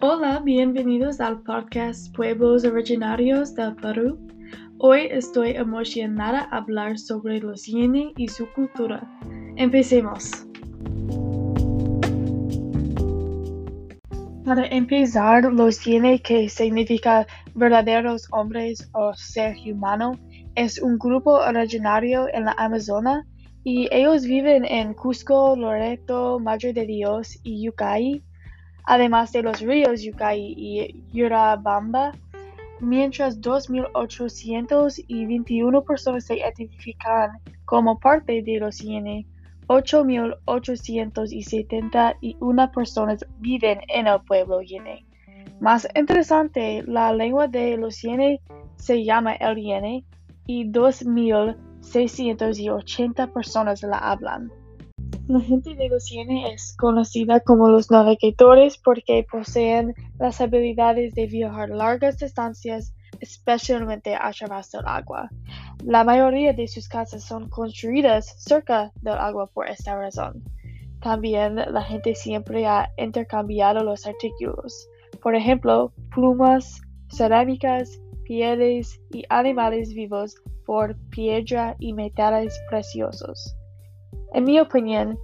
Hola, bienvenidos al podcast Pueblos Originarios del Perú. Hoy estoy emocionada a hablar sobre los Yene y su cultura. Empecemos. Para empezar, los Yene, que significa verdaderos hombres o ser humano, es un grupo originario en la Amazona y ellos viven en Cusco, Loreto, Madre de Dios y Yucay además de los ríos Yucay y Urabamba, mientras 2.821 personas se identifican como parte de los Yene. 8.871 personas viven en el pueblo Yene. Más interesante, la lengua de los Yene se llama el Yene y 2.680 personas la hablan. La gente de los Yene es conocida como los navegadores porque poseen las habilidades de viajar largas distancias, especialmente a través del agua. La mayoría de sus casas son construidas cerca del agua por esta razón. También la gente siempre ha intercambiado los artículos, por ejemplo, plumas, cerámicas, pieles y animales vivos por piedra y metales preciosos. En mi opinión,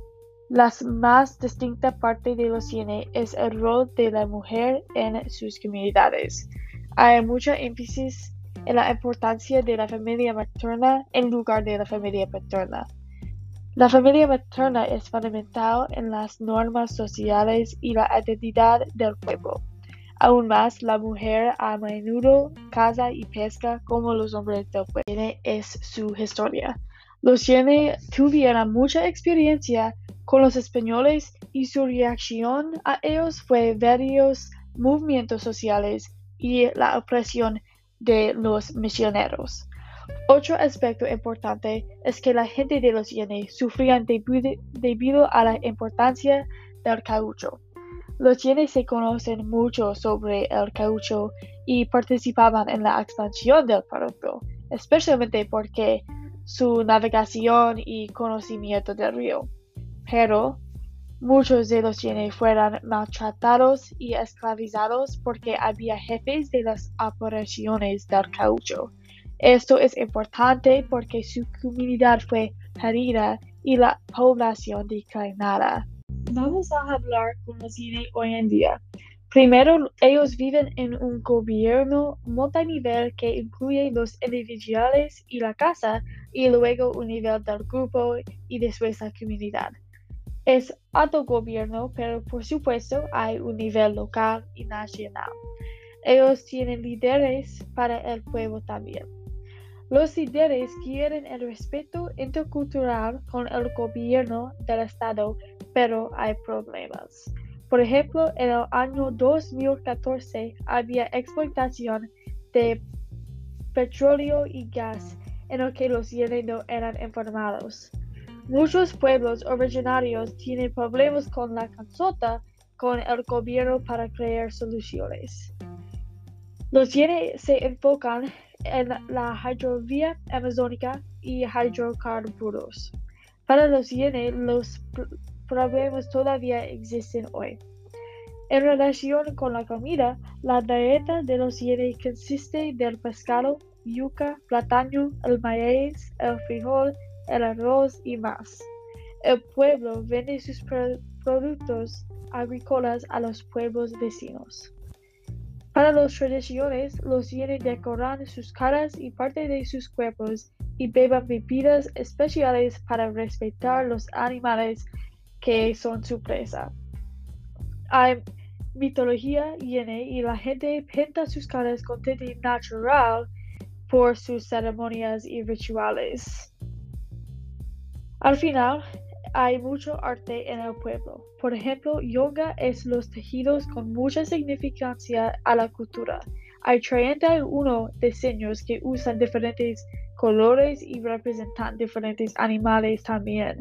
la más distinta parte de los cine es el rol de la mujer en sus comunidades. Hay mucha énfasis en la importancia de la familia materna en lugar de la familia paterna. La familia materna es fundamental en las normas sociales y la identidad del pueblo. Aún más, la mujer a menudo caza y pesca como los hombres del pueblo. Es su historia. Los Yene tuvieron mucha experiencia con los españoles y su reacción a ellos fue varios movimientos sociales y la opresión de los misioneros. Otro aspecto importante es que la gente de los Yene sufrían debido a la importancia del caucho. Los Yene se conocen mucho sobre el caucho y participaban en la expansión del producto, especialmente porque su navegación y conocimiento del río. Pero muchos de los Yene fueron maltratados y esclavizados porque había jefes de las operaciones del caucho. Esto es importante porque su comunidad fue herida y la población declinada. Vamos a hablar con los Yene hoy en día. Primero, ellos viven en un gobierno multinivel que incluye los individuales y la casa, y luego un nivel del grupo y después la comunidad. Es autogobierno, pero por supuesto hay un nivel local y nacional. Ellos tienen líderes para el pueblo también. Los líderes quieren el respeto intercultural con el gobierno del Estado, pero hay problemas. Por ejemplo, en el año 2014 había explotación de petróleo y gas en el que los Yene no eran informados. Muchos pueblos originarios tienen problemas con la consulta con el gobierno para crear soluciones. Los Yene se enfocan en la hidrovía amazónica y hidrocarburos. Para los Yene, los problemas todavía existen hoy. En relación con la comida, la dieta de los Yene consiste del pescado, yuca, plátano, el maíz, el frijol, el arroz y más. El pueblo vende sus productos agrícolas a los pueblos vecinos. Para las tradiciones, los Yene decoran sus caras y parte de sus cuerpos y beban bebidas especiales para respetar los animales que son su presa. Hay mitología Yene y la gente pinta sus caras con tinta natural por sus ceremonias y rituales. Al final, hay mucho arte en el pueblo. Por ejemplo, yoga es los tejidos con mucha significancia a la cultura. Hay 31 diseños que usan diferentes colores y representan diferentes animales también.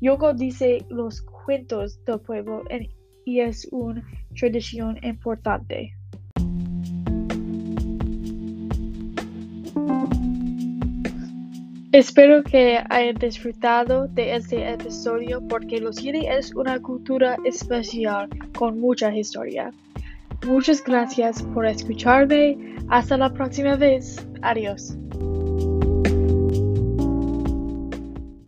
Yoga dice los cuentos del pueblo y es una tradición importante. Espero que hayan disfrutado de este episodio porque los Yini es una cultura especial con mucha historia. Muchas gracias por escucharme. Hasta la próxima vez. Adiós.